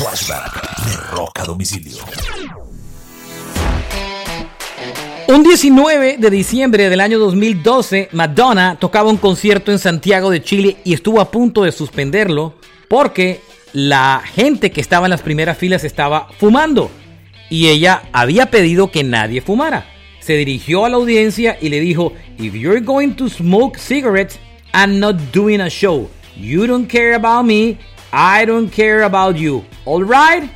Flashback de Rock a Domicilio. Un 19 de diciembre del año 2012, Madonna tocaba un concierto en Santiago de Chile y estuvo a punto de suspenderlo porque la gente que estaba en las primeras filas estaba fumando y ella había pedido que nadie fumara. Se dirigió a la audiencia y le dijo, If you're going to smoke cigarettes, I'm not doing a show. You don't care about me, I don't care about you. Alright?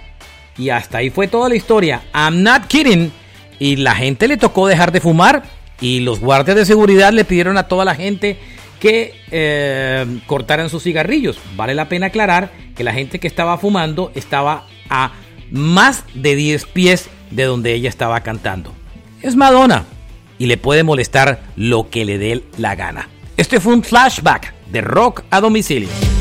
Y hasta ahí fue toda la historia. I'm not kidding. Y la gente le tocó dejar de fumar y los guardias de seguridad le pidieron a toda la gente que eh, cortaran sus cigarrillos. Vale la pena aclarar que la gente que estaba fumando estaba a más de 10 pies de donde ella estaba cantando. Es Madonna y le puede molestar lo que le dé la gana. Este fue un flashback de rock a domicilio.